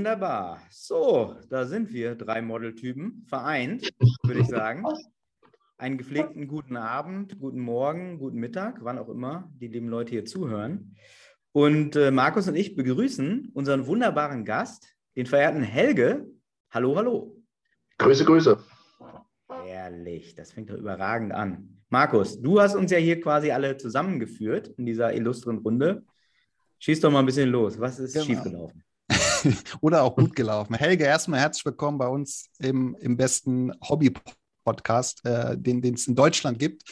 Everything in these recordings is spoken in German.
Wunderbar. So, da sind wir, drei Modeltypen, vereint, würde ich sagen. Einen gepflegten guten Abend, guten Morgen, guten Mittag, wann auch immer die lieben Leute hier zuhören. Und äh, Markus und ich begrüßen unseren wunderbaren Gast, den verehrten Helge. Hallo, hallo. Grüße, Grüße. Herrlich, das fängt doch überragend an. Markus, du hast uns ja hier quasi alle zusammengeführt in dieser illustren Runde. Schieß doch mal ein bisschen los. Was ist genau. schiefgelaufen? Oder auch gut gelaufen. Helge, erstmal herzlich willkommen bei uns im, im besten Hobby-Podcast, äh, den es in Deutschland gibt.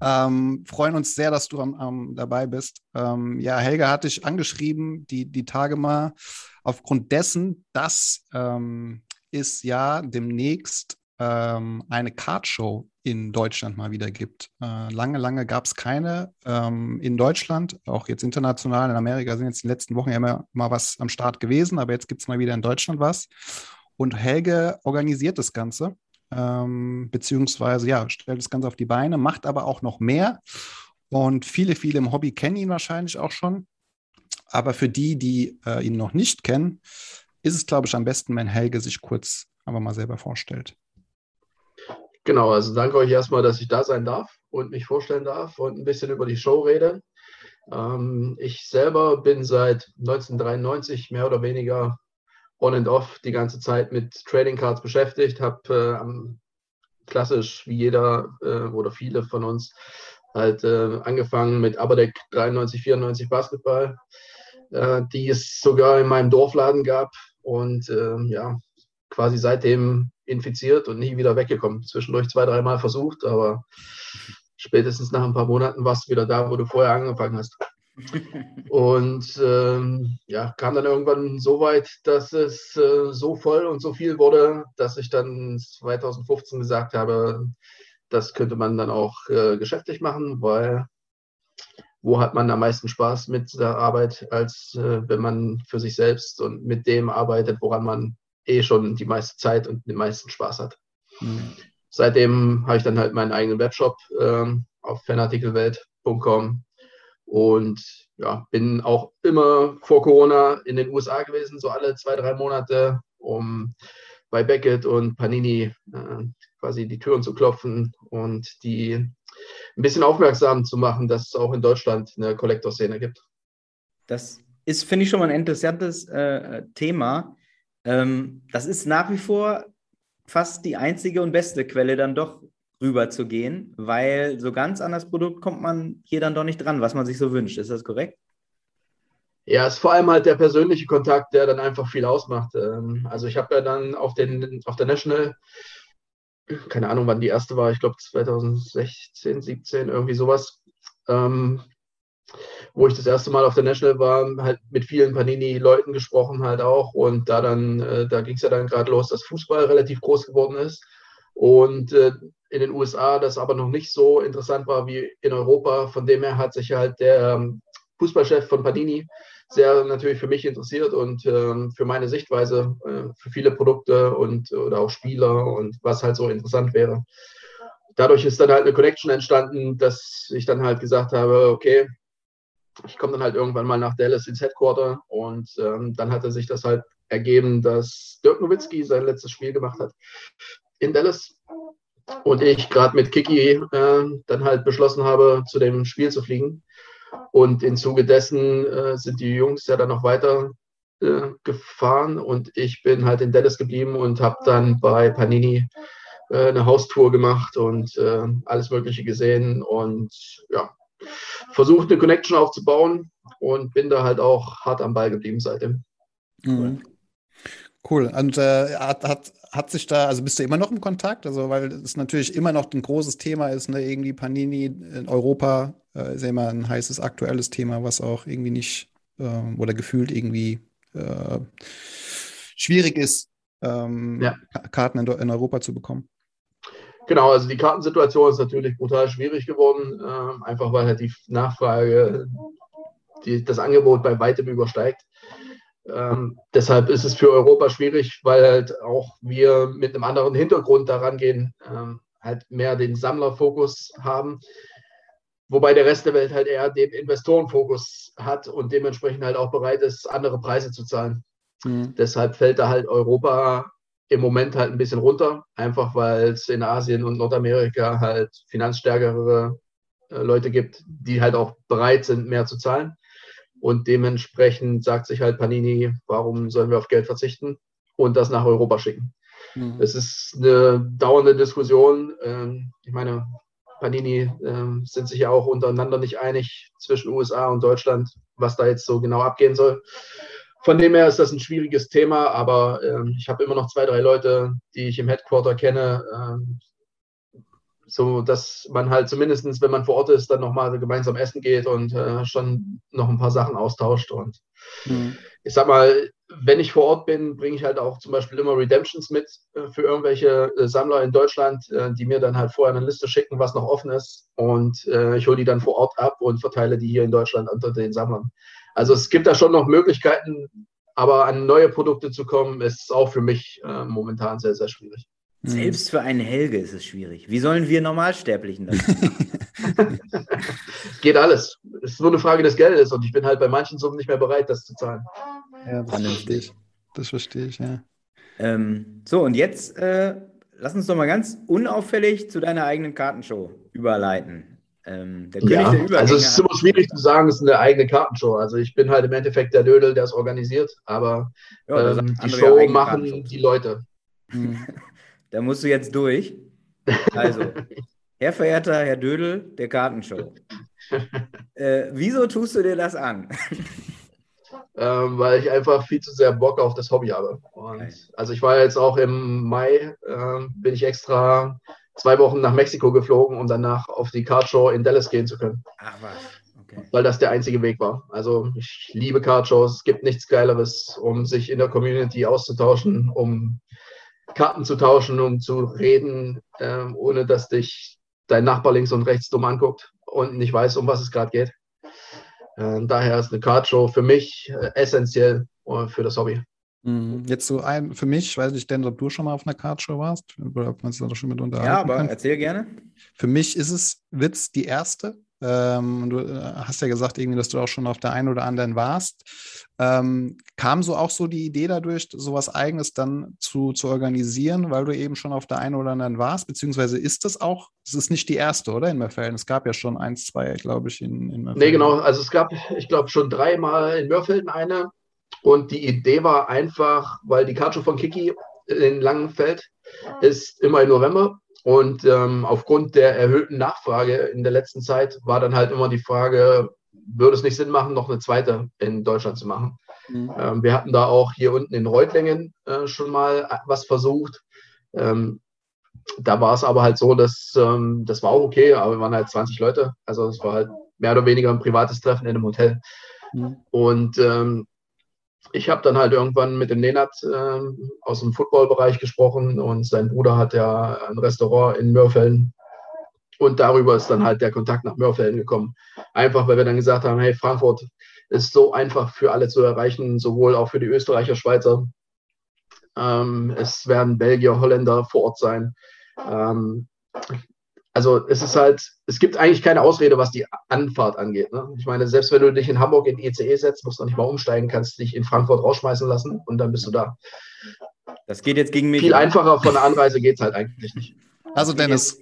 Ähm, freuen uns sehr, dass du am, am dabei bist. Ähm, ja, Helge hatte ich angeschrieben, die, die Tage mal, aufgrund dessen, dass ähm, es ja demnächst ähm, eine Kartshow in Deutschland mal wieder gibt. Äh, lange, lange gab es keine ähm, in Deutschland, auch jetzt international. In Amerika sind jetzt in den letzten Wochen ja immer mal was am Start gewesen, aber jetzt gibt es mal wieder in Deutschland was. Und Helge organisiert das Ganze, ähm, beziehungsweise ja, stellt das Ganze auf die Beine, macht aber auch noch mehr. Und viele, viele im Hobby kennen ihn wahrscheinlich auch schon. Aber für die, die äh, ihn noch nicht kennen, ist es, glaube ich, am besten, wenn Helge sich kurz aber mal selber vorstellt. Genau, also danke euch erstmal, dass ich da sein darf und mich vorstellen darf und ein bisschen über die Show rede. Ähm, ich selber bin seit 1993 mehr oder weniger on and off die ganze Zeit mit Trading Cards beschäftigt, habe äh, klassisch wie jeder äh, oder viele von uns halt äh, angefangen mit Aberdeck 93, 94 Basketball, äh, die es sogar in meinem Dorfladen gab und ähm, ja, quasi seitdem infiziert und nie wieder weggekommen. Zwischendurch zwei, dreimal versucht, aber spätestens nach ein paar Monaten warst du wieder da, wo du vorher angefangen hast. und ähm, ja, kam dann irgendwann so weit, dass es äh, so voll und so viel wurde, dass ich dann 2015 gesagt habe, das könnte man dann auch äh, geschäftlich machen, weil wo hat man am meisten Spaß mit der Arbeit, als äh, wenn man für sich selbst und mit dem arbeitet, woran man eh schon die meiste Zeit und den meisten Spaß hat. Mhm. Seitdem habe ich dann halt meinen eigenen Webshop ähm, auf fanartikelwelt.com und ja, bin auch immer vor Corona in den USA gewesen, so alle zwei, drei Monate, um bei Beckett und Panini äh, quasi die Türen zu klopfen und die ein bisschen aufmerksam zu machen, dass es auch in Deutschland eine Kollektorszene gibt. Das ist, finde ich, schon mal ein interessantes äh, Thema. Ähm, das ist nach wie vor fast die einzige und beste Quelle, dann doch rüber zu gehen, weil so ganz an das Produkt kommt man hier dann doch nicht dran, was man sich so wünscht. Ist das korrekt? Ja, es ist vor allem halt der persönliche Kontakt, der dann einfach viel ausmacht. Ähm, also ich habe ja dann auf, den, auf der National, keine Ahnung, wann die erste war, ich glaube 2016, 17, irgendwie sowas, ähm, wo ich das erste Mal auf der National war, halt mit vielen Panini-Leuten gesprochen halt auch. Und da dann, äh, da ging es ja dann gerade los, dass Fußball relativ groß geworden ist. Und äh, in den USA das aber noch nicht so interessant war wie in Europa. Von dem her hat sich halt der ähm, Fußballchef von Panini sehr natürlich für mich interessiert und äh, für meine Sichtweise, äh, für viele Produkte und oder auch Spieler und was halt so interessant wäre. Dadurch ist dann halt eine Connection entstanden, dass ich dann halt gesagt habe, okay, ich komme dann halt irgendwann mal nach Dallas ins Headquarter und ähm, dann hatte sich das halt ergeben, dass Dirk Nowitzki sein letztes Spiel gemacht hat in Dallas und ich gerade mit Kiki äh, dann halt beschlossen habe, zu dem Spiel zu fliegen. Und im Zuge dessen äh, sind die Jungs ja dann noch weiter äh, gefahren und ich bin halt in Dallas geblieben und habe dann bei Panini äh, eine Haustour gemacht und äh, alles Mögliche gesehen und ja, versucht, eine Connection aufzubauen und bin da halt auch hart am Ball geblieben seitdem. Mhm. Cool. Und äh, hat, hat, hat sich da, also bist du immer noch im Kontakt? Also, weil es natürlich immer noch ein großes Thema ist, ne? Irgendwie Panini in Europa äh, ist ja immer ein heißes aktuelles Thema, was auch irgendwie nicht äh, oder gefühlt irgendwie äh, schwierig ist, ähm, ja. Karten in, in Europa zu bekommen. Genau, also die Kartensituation ist natürlich brutal schwierig geworden, äh, einfach weil halt die Nachfrage die, das Angebot bei weitem übersteigt. Ähm, deshalb ist es für Europa schwierig, weil halt auch wir mit einem anderen Hintergrund daran gehen, ähm, halt mehr den Sammlerfokus haben, wobei der Rest der Welt halt eher den Investorenfokus hat und dementsprechend halt auch bereit ist, andere Preise zu zahlen. Mhm. Deshalb fällt da halt Europa im Moment halt ein bisschen runter, einfach weil es in Asien und Nordamerika halt finanzstärkere äh, Leute gibt, die halt auch bereit sind, mehr zu zahlen. Und dementsprechend sagt sich halt Panini, warum sollen wir auf Geld verzichten und das nach Europa schicken. Mhm. Es ist eine dauernde Diskussion. Ähm, ich meine, Panini ähm, sind sich ja auch untereinander nicht einig zwischen USA und Deutschland, was da jetzt so genau abgehen soll. Von dem her ist das ein schwieriges Thema, aber ähm, ich habe immer noch zwei, drei Leute, die ich im Headquarter kenne, ähm, so dass man halt zumindest, wenn man vor Ort ist, dann nochmal gemeinsam essen geht und äh, schon noch ein paar Sachen austauscht. Und mhm. ich sag mal, wenn ich vor Ort bin, bringe ich halt auch zum Beispiel immer Redemptions mit äh, für irgendwelche äh, Sammler in Deutschland, äh, die mir dann halt vorher eine Liste schicken, was noch offen ist. Und äh, ich hole die dann vor Ort ab und verteile die hier in Deutschland unter den Sammlern. Also es gibt da schon noch Möglichkeiten, aber an neue Produkte zu kommen, ist auch für mich äh, momentan sehr, sehr schwierig. Mhm. Selbst für einen Helge ist es schwierig. Wie sollen wir Normalsterblichen das Geht alles. Es ist nur eine Frage des Geldes und ich bin halt bei manchen Summen nicht mehr bereit, das zu zahlen. Ja, das verstehe ich. Das verstehe ich, ja. Ähm, so, und jetzt äh, lass uns doch mal ganz unauffällig zu deiner eigenen Kartenshow überleiten. Ähm, ja, also es ist immer schwierig zu sagen, es ist eine eigene Kartenshow. Also ich bin halt im Endeffekt der Dödel, der es organisiert, aber ja, ähm, die Show machen die Leute. Da musst du jetzt durch. Also, Herr verehrter Herr Dödel der Kartenshow. Äh, wieso tust du dir das an? Ähm, weil ich einfach viel zu sehr Bock auf das Hobby habe. Und, also ich war jetzt auch im Mai, äh, bin ich extra zwei Wochen nach Mexiko geflogen, um danach auf die Kartshow in Dallas gehen zu können. Ach was. Okay. Weil das der einzige Weg war. Also ich liebe Kartshows. Es gibt nichts Geileres, um sich in der Community auszutauschen, um Karten zu tauschen, um zu reden, äh, ohne dass dich dein Nachbar links und rechts dumm anguckt und nicht weiß, um was es gerade geht. Äh, daher ist eine Cardshow für mich äh, essentiell äh, für das Hobby. Mhm. Jetzt so ein, für mich, weiß ich denn, ob du schon mal auf einer Cardshow warst oder ob man sich da schon mit unterhalten Ja, aber kann. erzähl gerne. Für mich ist es Witz die erste. Ähm, du äh, hast ja gesagt, irgendwie, dass du auch schon auf der einen oder anderen warst. Ähm, kam so auch so die Idee dadurch, sowas Eigenes dann zu, zu organisieren, weil du eben schon auf der einen oder anderen warst? Beziehungsweise ist das auch, es ist nicht die erste, oder in Mörfelden? Es gab ja schon eins, zwei, glaube ich, in, in Mörfelden. Nee, genau. Also es gab, ich glaube, schon dreimal in Mörfelden eine. Und die Idee war einfach, weil die Karte von Kiki in Langenfeld ist immer im November und ähm, aufgrund der erhöhten Nachfrage in der letzten Zeit war dann halt immer die Frage, würde es nicht Sinn machen, noch eine zweite in Deutschland zu machen? Mhm. Ähm, wir hatten da auch hier unten in Reutlingen äh, schon mal was versucht. Ähm, da war es aber halt so, dass ähm, das war auch okay, aber wir waren halt 20 Leute. Also es war halt mehr oder weniger ein privates Treffen in einem Hotel. Mhm. Und ähm, ich habe dann halt irgendwann mit dem Nenat äh, aus dem Footballbereich gesprochen und sein Bruder hat ja ein Restaurant in Mörfelden. Und darüber ist dann halt der Kontakt nach Mörfelden gekommen. Einfach, weil wir dann gesagt haben, hey, Frankfurt ist so einfach für alle zu erreichen, sowohl auch für die Österreicher, Schweizer. Ähm, es werden Belgier, Holländer vor Ort sein. Ähm, also es ist halt, es gibt eigentlich keine Ausrede, was die Anfahrt angeht. Ne? Ich meine, selbst wenn du dich in Hamburg in ECE setzt, musst du nicht mal umsteigen, kannst dich in Frankfurt rausschmeißen lassen und dann bist du da. Das geht jetzt gegen mich. Viel einfacher von der Anreise geht es halt eigentlich nicht. Also Dennis.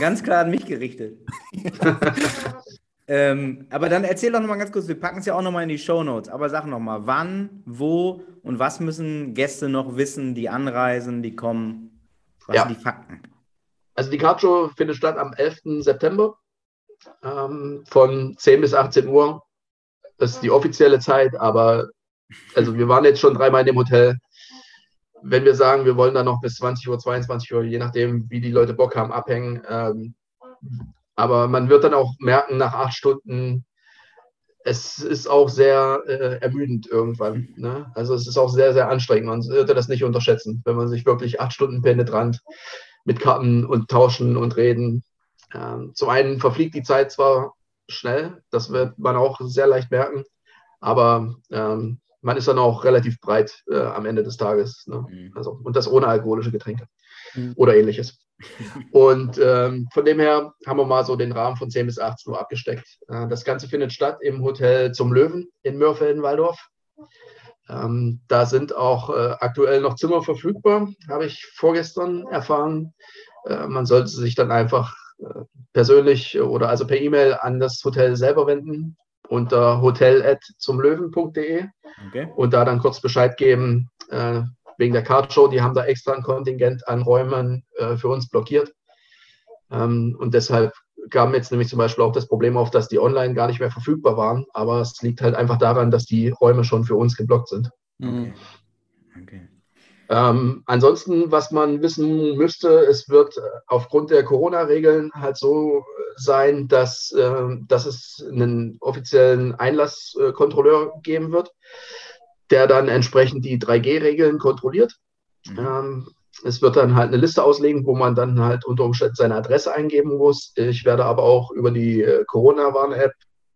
Ganz klar an mich gerichtet. ähm, aber dann erzähl doch nochmal ganz kurz, wir packen es ja auch nochmal in die Show Notes, aber sag nochmal, wann, wo und was müssen Gäste noch wissen, die anreisen, die kommen? Was ja. sind die Fakten? Also die Card Show findet statt am 11. September ähm, von 10 bis 18 Uhr. Das ist die offizielle Zeit, aber also wir waren jetzt schon dreimal in dem Hotel. Wenn wir sagen, wir wollen da noch bis 20 Uhr, 22 Uhr, je nachdem, wie die Leute Bock haben, abhängen. Ähm, aber man wird dann auch merken, nach acht Stunden, es ist auch sehr äh, ermüdend irgendwann. Ne? Also es ist auch sehr, sehr anstrengend. Man sollte das nicht unterschätzen, wenn man sich wirklich acht Stunden penetrant mit Karten und tauschen und reden. Ähm, zum einen verfliegt die Zeit zwar schnell, das wird man auch sehr leicht merken, aber ähm, man ist dann auch relativ breit äh, am Ende des Tages. Ne? Mhm. Also, und das ohne alkoholische Getränke mhm. oder ähnliches. Und ähm, von dem her haben wir mal so den Rahmen von 10 bis 18 Uhr abgesteckt. Äh, das Ganze findet statt im Hotel zum Löwen in Mörfelden-Walldorf. Ähm, da sind auch äh, aktuell noch Zimmer verfügbar, habe ich vorgestern erfahren. Äh, man sollte sich dann einfach äh, persönlich oder also per E-Mail an das Hotel selber wenden unter hotel.zumlöwen.de okay. und da dann kurz Bescheid geben äh, wegen der Cardshow. Die haben da extra ein Kontingent an Räumen äh, für uns blockiert. Ähm, und deshalb kam jetzt nämlich zum Beispiel auch das Problem auf, dass die online gar nicht mehr verfügbar waren. Aber es liegt halt einfach daran, dass die Räume schon für uns geblockt sind. Okay. okay. Ähm, ansonsten, was man wissen müsste, es wird äh, aufgrund der Corona-Regeln halt so sein, dass, äh, dass es einen offiziellen Einlasskontrolleur geben wird, der dann entsprechend die 3G-Regeln kontrolliert. Mhm. Ähm, es wird dann halt eine Liste auslegen, wo man dann halt unter Umständen seine Adresse eingeben muss. Ich werde aber auch über die äh, Corona-Warn-App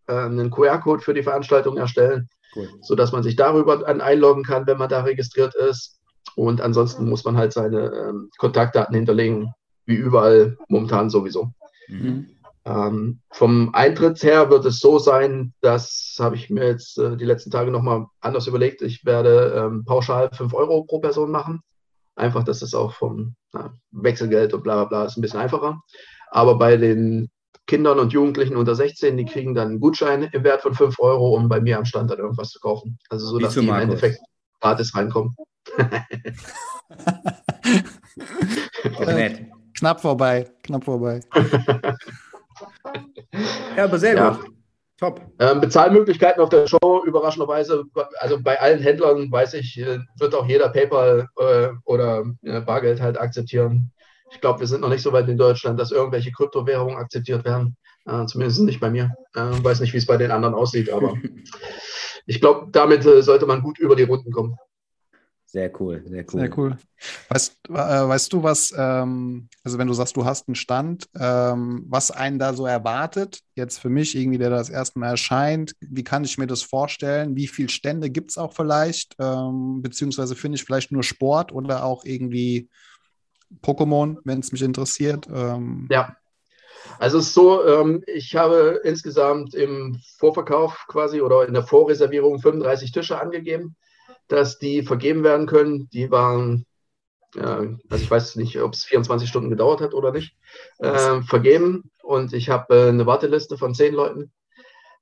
äh, einen QR-Code für die Veranstaltung erstellen, cool. sodass man sich darüber dann einloggen kann, wenn man da registriert ist. Und ansonsten muss man halt seine ähm, Kontaktdaten hinterlegen, wie überall momentan sowieso. Mhm. Ähm, vom Eintritt her wird es so sein, das habe ich mir jetzt äh, die letzten Tage nochmal anders überlegt. Ich werde ähm, pauschal 5 Euro pro Person machen. Einfach, dass es auch vom na, Wechselgeld und bla bla bla ist ein bisschen einfacher. Aber bei den Kindern und Jugendlichen unter 16, die kriegen dann einen Gutschein im Wert von 5 Euro, um bei mir am Stand dann irgendwas zu kaufen. Also so, Wie dass die im Endeffekt gratis reinkommen. Nett. Knapp vorbei, knapp vorbei. ja, aber sehr ja. gut. Top. Ähm, Bezahlmöglichkeiten auf der Show, überraschenderweise, also bei allen Händlern, weiß ich, äh, wird auch jeder PayPal äh, oder äh, Bargeld halt akzeptieren. Ich glaube, wir sind noch nicht so weit in Deutschland, dass irgendwelche Kryptowährungen akzeptiert werden. Äh, zumindest nicht bei mir. Ich äh, weiß nicht, wie es bei den anderen aussieht, aber ich glaube, damit äh, sollte man gut über die Runden kommen. Sehr cool, sehr cool. Sehr cool. Weißt, äh, weißt du, was, ähm, also wenn du sagst, du hast einen Stand, ähm, was einen da so erwartet, jetzt für mich irgendwie, der das erste Mal erscheint, wie kann ich mir das vorstellen? Wie viele Stände gibt es auch vielleicht? Ähm, beziehungsweise finde ich vielleicht nur Sport oder auch irgendwie Pokémon, wenn es mich interessiert? Ähm, ja. Also es ist so, ähm, ich habe insgesamt im Vorverkauf quasi oder in der Vorreservierung 35 Tische angegeben dass die vergeben werden können. Die waren, ja, also ich weiß nicht, ob es 24 Stunden gedauert hat oder nicht, äh, vergeben. Und ich habe äh, eine Warteliste von zehn Leuten,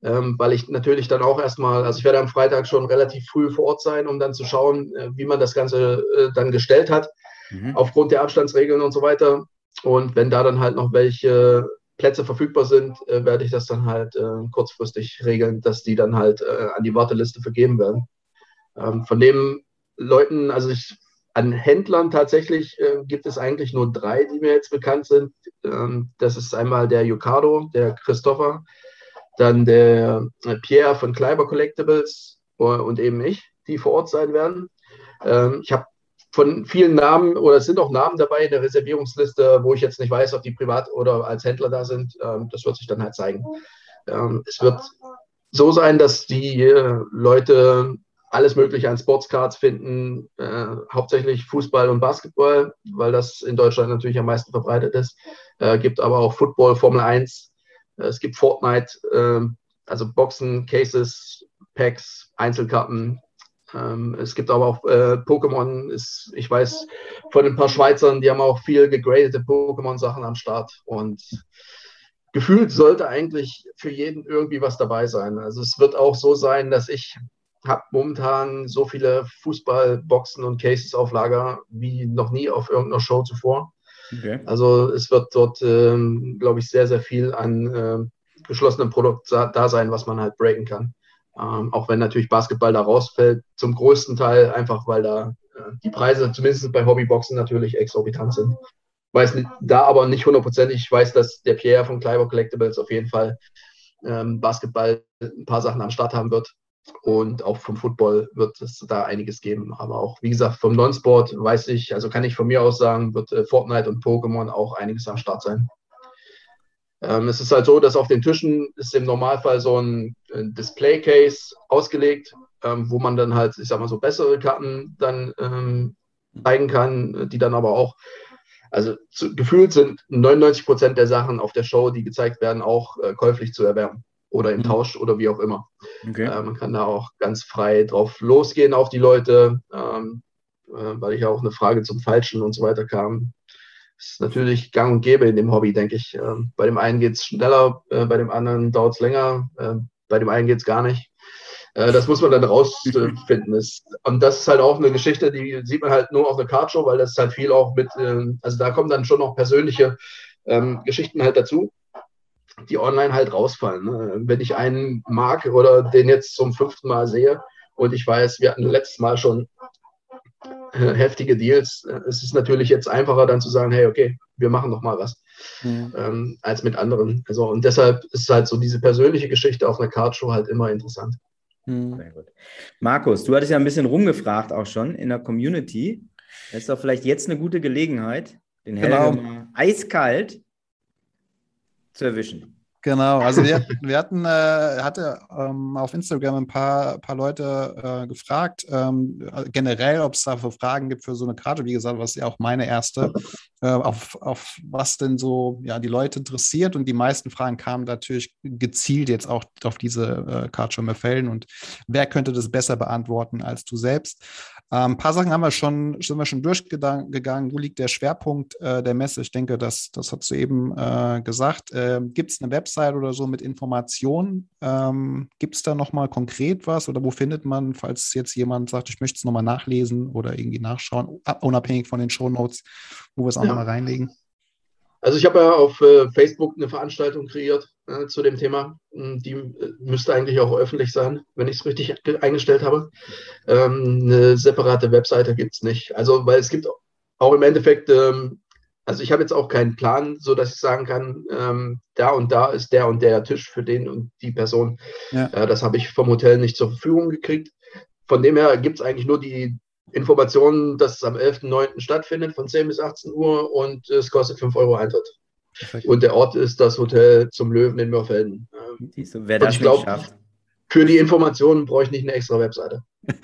ähm, weil ich natürlich dann auch erstmal, also ich werde am Freitag schon relativ früh vor Ort sein, um dann zu schauen, äh, wie man das Ganze äh, dann gestellt hat, mhm. aufgrund der Abstandsregeln und so weiter. Und wenn da dann halt noch welche Plätze verfügbar sind, äh, werde ich das dann halt äh, kurzfristig regeln, dass die dann halt an die Warteliste vergeben werden. Ähm, von den Leuten, also ich, an Händlern tatsächlich äh, gibt es eigentlich nur drei, die mir jetzt bekannt sind. Ähm, das ist einmal der Yucado, der Christopher, dann der äh, Pierre von Kleiber Collectibles äh, und eben ich, die vor Ort sein werden. Ähm, ich habe von vielen Namen oder es sind auch Namen dabei in der Reservierungsliste, wo ich jetzt nicht weiß, ob die privat oder als Händler da sind. Ähm, das wird sich dann halt zeigen. Ähm, es wird so sein, dass die äh, Leute alles Mögliche an Sportscards finden, äh, hauptsächlich Fußball und Basketball, weil das in Deutschland natürlich am meisten verbreitet ist. Äh, gibt aber auch Football, Formel 1, äh, es gibt Fortnite, ähm, also Boxen, Cases, Packs, Einzelkarten. Ähm, es gibt aber auch äh, Pokémon, ist, ich weiß von ein paar Schweizern, die haben auch viel gegradete Pokémon-Sachen am Start und gefühlt sollte eigentlich für jeden irgendwie was dabei sein. Also es wird auch so sein, dass ich habe momentan so viele Fußballboxen und Cases auf Lager wie noch nie auf irgendeiner Show zuvor. Okay. Also es wird dort, ähm, glaube ich, sehr, sehr viel an äh, geschlossenem Produkt da sein, was man halt breaken kann. Ähm, auch wenn natürlich Basketball da rausfällt, zum größten Teil einfach, weil da äh, die Preise, zumindest bei Hobbyboxen, natürlich exorbitant sind. Weiß nicht, da aber nicht hundertprozentig. Ich weiß, dass der Pierre von Kleiber Collectibles auf jeden Fall ähm, Basketball ein paar Sachen am Start haben wird. Und auch vom Football wird es da einiges geben. Aber auch, wie gesagt, vom Non-Sport weiß ich, also kann ich von mir aus sagen, wird äh, Fortnite und Pokémon auch einiges am Start sein. Ähm, es ist halt so, dass auf den Tischen ist im Normalfall so ein, ein Display-Case ausgelegt, ähm, wo man dann halt, ich sag mal so, bessere Karten dann ähm, zeigen kann, die dann aber auch, also zu, gefühlt sind 99 Prozent der Sachen auf der Show, die gezeigt werden, auch äh, käuflich zu erwerben. Oder im mhm. Tausch oder wie auch immer. Okay. Äh, man kann da auch ganz frei drauf losgehen auf die Leute, ähm, äh, weil ich ja auch eine Frage zum Falschen und so weiter kam. Das ist natürlich gang und gäbe in dem Hobby, denke ich. Ähm, bei dem einen geht es schneller, äh, bei dem anderen dauert es länger, äh, bei dem einen geht es gar nicht. Äh, das muss man dann rausfinden. und das ist halt auch eine Geschichte, die sieht man halt nur auf der Cardshow, weil das halt viel auch mit, ähm, also da kommen dann schon noch persönliche ähm, Geschichten halt dazu die online halt rausfallen. Ne? Wenn ich einen mag oder den jetzt zum fünften Mal sehe und ich weiß, wir hatten letztes Mal schon äh, heftige Deals, äh, es ist natürlich jetzt einfacher dann zu sagen, hey, okay, wir machen noch mal was, mhm. ähm, als mit anderen. Also und deshalb ist halt so diese persönliche Geschichte auf einer Cardshow halt immer interessant. Mhm. Sehr gut. Markus, du hattest ja ein bisschen rumgefragt auch schon in der Community. Das ist doch vielleicht jetzt eine gute Gelegenheit, den genau. Helge mal eiskalt zu erwischen. Genau, also wir, wir hatten, äh, hatte ähm, auf Instagram ein paar, paar Leute äh, gefragt, ähm, generell, ob es da für Fragen gibt für so eine Karte. Wie gesagt, was ja auch meine erste, äh, auf, auf was denn so ja, die Leute interessiert. Und die meisten Fragen kamen natürlich gezielt jetzt auch auf diese äh, Cardschirme Fällen. Und wer könnte das besser beantworten als du selbst? Ein ähm, paar Sachen haben wir schon, sind wir schon durchgegangen. Wo liegt der Schwerpunkt äh, der Messe? Ich denke, das, das hast du eben äh, gesagt. Äh, Gibt es eine Website oder so mit Informationen? Ähm, Gibt es da nochmal konkret was oder wo findet man, falls jetzt jemand sagt, ich möchte es nochmal nachlesen oder irgendwie nachschauen, unabhängig von den Shownotes, wo wir es auch ja. nochmal reinlegen? Also ich habe ja auf äh, Facebook eine Veranstaltung kreiert äh, zu dem Thema. Hm, die äh, müsste eigentlich auch öffentlich sein, wenn ich es richtig eingestellt habe. Ähm, eine separate Webseite gibt es nicht. Also weil es gibt auch im Endeffekt, ähm, also ich habe jetzt auch keinen Plan, so dass ich sagen kann, ähm, da und da ist der und der Tisch für den und die Person. Ja. Äh, das habe ich vom Hotel nicht zur Verfügung gekriegt. Von dem her gibt es eigentlich nur die Informationen, dass es am 11.09. stattfindet von 10 bis 18 Uhr und es kostet 5 Euro Eintritt. Perfekt. Und der Ort ist das Hotel zum Löwen in Mörfelden. Siehst du, wer das ich glaube, für die Informationen brauche ich nicht eine extra Webseite.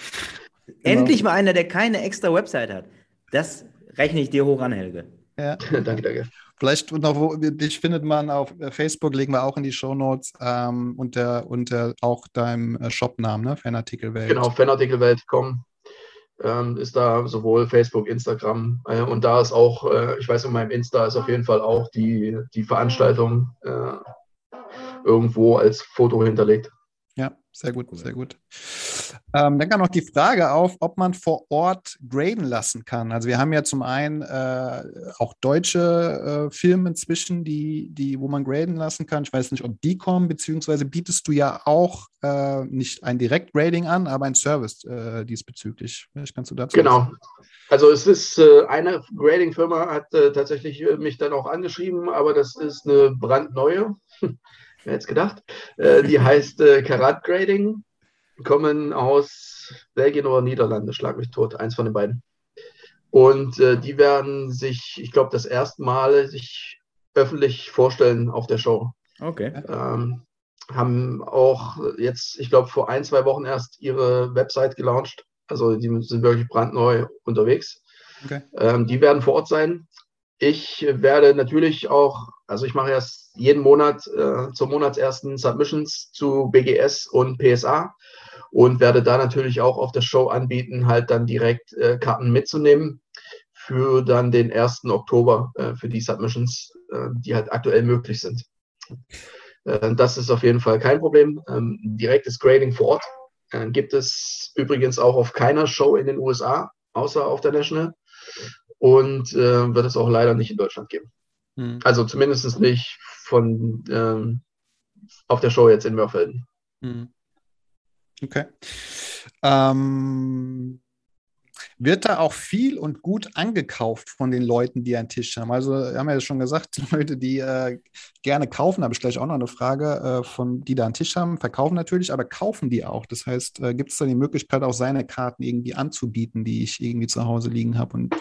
Endlich mal einer, der keine extra Webseite hat. Das rechne ich dir hoch an, Helge. Ja. danke, danke. Vielleicht noch, wo, dich findet man auf Facebook, legen wir auch in die Show Notes ähm, unter, unter auch deinem äh, Shopnamen, ne? Fanartikelwelt. Genau, fanartikelwelt.com ähm, ist da sowohl Facebook, Instagram äh, und da ist auch, äh, ich weiß, in meinem Insta ist auf jeden Fall auch die, die Veranstaltung äh, irgendwo als Foto hinterlegt. Ja, sehr gut, sehr gut. Ähm, dann kam noch die Frage auf, ob man vor Ort graden lassen kann. Also wir haben ja zum einen äh, auch deutsche äh, Filme inzwischen, die, die, wo man graden lassen kann. Ich weiß nicht, ob die kommen, beziehungsweise bietest du ja auch äh, nicht ein Direkt-Grading an, aber ein Service äh, diesbezüglich. Vielleicht kannst du dazu Genau. Sagen. Also es ist äh, eine Grading-Firma hat äh, tatsächlich mich dann auch angeschrieben, aber das ist eine brandneue. wer hätte es gedacht? Die heißt Karat Grading, kommen aus Belgien oder Niederlande, schlag mich tot, eins von den beiden. Und äh, die werden sich, ich glaube, das erste Mal sich öffentlich vorstellen auf der Show. Okay. Ähm, haben auch jetzt, ich glaube, vor ein, zwei Wochen erst ihre Website gelauncht. Also die sind wirklich brandneu unterwegs. Okay. Ähm, die werden vor Ort sein. Ich werde natürlich auch, also ich mache erst jeden Monat äh, zum Monatsersten Submissions zu BGS und PSA und werde da natürlich auch auf der Show anbieten, halt dann direkt äh, Karten mitzunehmen für dann den 1. Oktober äh, für die Submissions, äh, die halt aktuell möglich sind. Äh, das ist auf jeden Fall kein Problem. Ähm, direktes Grading vor Ort äh, gibt es übrigens auch auf keiner Show in den USA, außer auf der National und äh, wird es auch leider nicht in Deutschland geben. Hm. Also zumindest nicht von ähm, auf der Show jetzt in Mörfelden. Hm. Okay. Ähm, wird da auch viel und gut angekauft von den Leuten, die einen Tisch haben? Also, wir haben ja schon gesagt, Leute, die äh, gerne kaufen, habe ich gleich auch noch eine Frage, äh, von die da einen Tisch haben, verkaufen natürlich, aber kaufen die auch? Das heißt, äh, gibt es da die Möglichkeit, auch seine Karten irgendwie anzubieten, die ich irgendwie zu Hause liegen habe und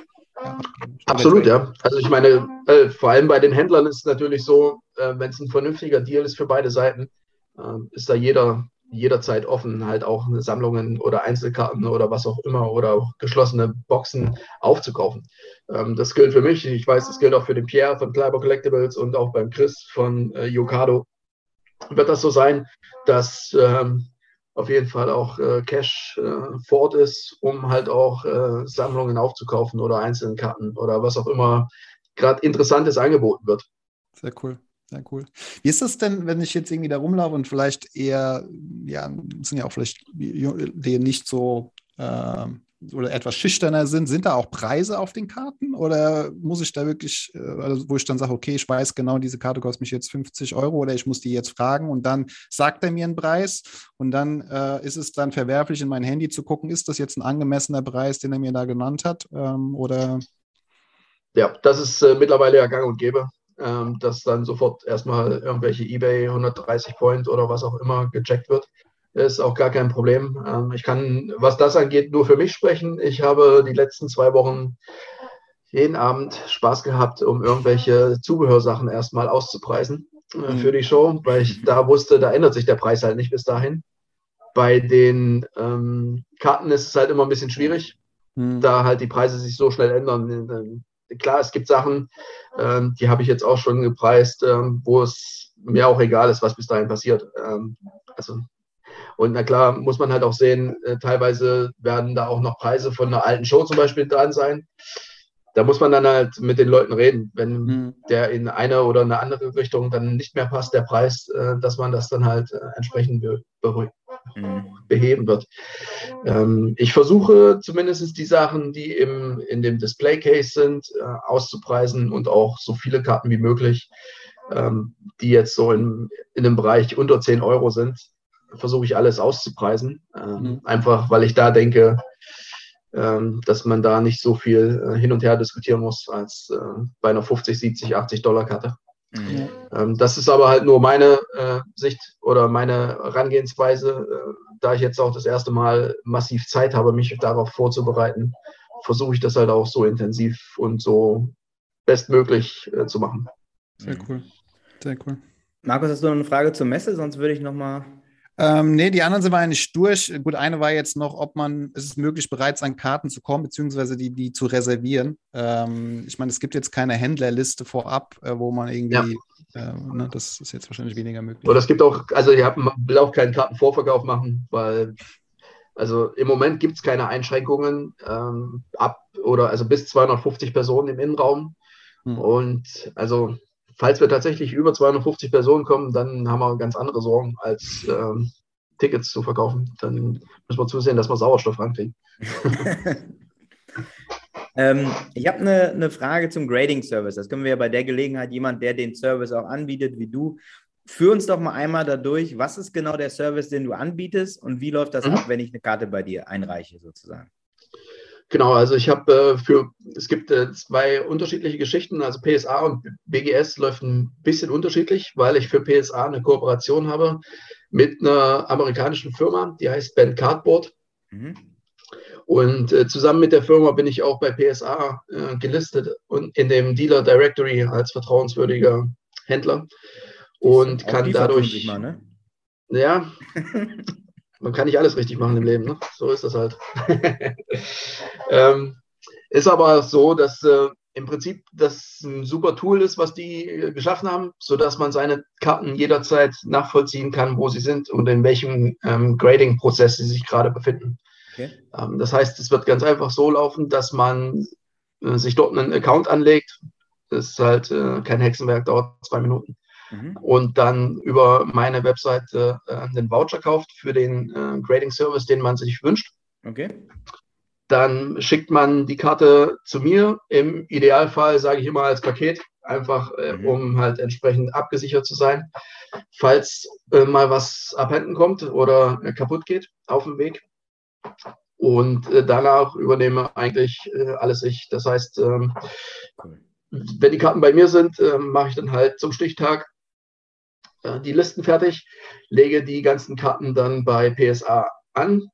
Absolut, ja. Also ich meine, äh, vor allem bei den Händlern ist es natürlich so, äh, wenn es ein vernünftiger Deal ist für beide Seiten, äh, ist da jeder jederzeit offen, halt auch Sammlungen oder Einzelkarten oder was auch immer oder auch geschlossene Boxen aufzukaufen. Ähm, das gilt für mich. Ich weiß, das gilt auch für den Pierre von Kleiber Collectibles und auch beim Chris von äh, Yokado. wird das so sein, dass ähm, auf jeden Fall auch äh, Cash äh, fort ist, um halt auch äh, Sammlungen aufzukaufen oder einzelne Karten oder was auch immer gerade Interessantes angeboten wird. Sehr cool. Sehr cool. Wie ist das denn, wenn ich jetzt irgendwie da rumlaufe und vielleicht eher, ja, sind ja auch vielleicht die nicht so äh, oder etwas schüchterner sind, sind da auch Preise auf den Karten oder muss ich da wirklich, äh, also wo ich dann sage, okay, ich weiß genau, diese Karte kostet mich jetzt 50 Euro oder ich muss die jetzt fragen und dann sagt er mir einen Preis und dann äh, ist es dann verwerflich, in mein Handy zu gucken, ist das jetzt ein angemessener Preis, den er mir da genannt hat ähm, oder? Ja, das ist äh, mittlerweile ja gang und gäbe ähm, dass dann sofort erstmal irgendwelche eBay 130 Point oder was auch immer gecheckt wird. Ist auch gar kein Problem. Ähm, ich kann, was das angeht, nur für mich sprechen. Ich habe die letzten zwei Wochen jeden Abend Spaß gehabt, um irgendwelche Zubehörsachen erstmal auszupreisen äh, mhm. für die Show, weil ich da wusste, da ändert sich der Preis halt nicht bis dahin. Bei den ähm, Karten ist es halt immer ein bisschen schwierig, mhm. da halt die Preise sich so schnell ändern klar, es gibt Sachen, ähm, die habe ich jetzt auch schon gepreist, ähm, wo es mir auch egal ist, was bis dahin passiert. Ähm, also, und na klar, muss man halt auch sehen, äh, teilweise werden da auch noch Preise von einer alten Show zum Beispiel dran sein. Da muss man dann halt mit den Leuten reden, wenn mhm. der in eine oder eine andere Richtung dann nicht mehr passt, der Preis, äh, dass man das dann halt äh, entsprechend be mhm. beheben wird. Ähm, ich versuche zumindest die Sachen, die im, in dem Display Case sind, äh, auszupreisen und auch so viele Karten wie möglich, ähm, die jetzt so in, in einem Bereich unter 10 Euro sind, versuche ich alles auszupreisen. Ähm, mhm. Einfach weil ich da denke, ähm, dass man da nicht so viel äh, hin und her diskutieren muss als äh, bei einer 50, 70, 80 Dollar Karte. Mhm. Ähm, das ist aber halt nur meine äh, Sicht oder meine Herangehensweise, äh, da ich jetzt auch das erste Mal massiv Zeit habe, mich darauf vorzubereiten, versuche ich das halt auch so intensiv und so bestmöglich äh, zu machen. Sehr cool. Sehr cool. Markus, hast du noch eine Frage zur Messe? Sonst würde ich noch mal ähm, nee, die anderen sind wir eigentlich durch. Gut, eine war jetzt noch, ob man, ist es möglich, bereits an Karten zu kommen, beziehungsweise die, die zu reservieren. Ähm, ich meine, es gibt jetzt keine Händlerliste vorab, äh, wo man irgendwie, ja. äh, ne, das ist jetzt wahrscheinlich weniger möglich. Oder es gibt auch, also ich will auch keinen Kartenvorverkauf machen, weil, also im Moment gibt es keine Einschränkungen ähm, ab oder also bis 250 Personen im Innenraum. Hm. Und also falls wir tatsächlich über 250 Personen kommen, dann haben wir ganz andere Sorgen, als ähm, Tickets zu verkaufen. Dann müssen wir zusehen, dass wir Sauerstoff rankriegen. ähm, ich habe eine, eine Frage zum Grading-Service. Das können wir ja bei der Gelegenheit, jemand, der den Service auch anbietet, wie du, führ uns doch mal einmal dadurch, was ist genau der Service, den du anbietest und wie läuft das mhm. ab, wenn ich eine Karte bei dir einreiche, sozusagen? Genau, also ich habe äh, für, es gibt äh, zwei unterschiedliche Geschichten, also PSA und BGS läuft ein bisschen unterschiedlich, weil ich für PSA eine Kooperation habe mit einer amerikanischen Firma, die heißt Ben Cardboard. Mhm. Und äh, zusammen mit der Firma bin ich auch bei PSA äh, gelistet und in dem Dealer Directory als vertrauenswürdiger Händler und kann dadurch. Mal, ne? Ja, man kann nicht alles richtig machen im Leben. Ne? So ist das halt. ähm, ist aber so, dass äh, im Prinzip das ein super Tool ist, was die äh, geschaffen haben, sodass man seine Karten jederzeit nachvollziehen kann, wo sie sind und in welchem ähm, Grading-Prozess sie sich gerade befinden. Okay. Ähm, das heißt, es wird ganz einfach so laufen, dass man äh, sich dort einen Account anlegt. Das ist halt äh, kein Hexenwerk, dauert zwei Minuten mhm. und dann über meine Webseite äh, einen Voucher kauft für den äh, Grading Service, den man sich wünscht. Okay. Dann schickt man die Karte zu mir. Im Idealfall sage ich immer als Paket, einfach äh, mhm. um halt entsprechend abgesichert zu sein, falls äh, mal was abhanden kommt oder äh, kaputt geht auf dem Weg. Und äh, danach übernehme eigentlich alles ich. Das heißt, ähm, wenn die Karten bei mir sind, ähm, mache ich dann halt zum Stichtag äh, die Listen fertig, lege die ganzen Karten dann bei PSA an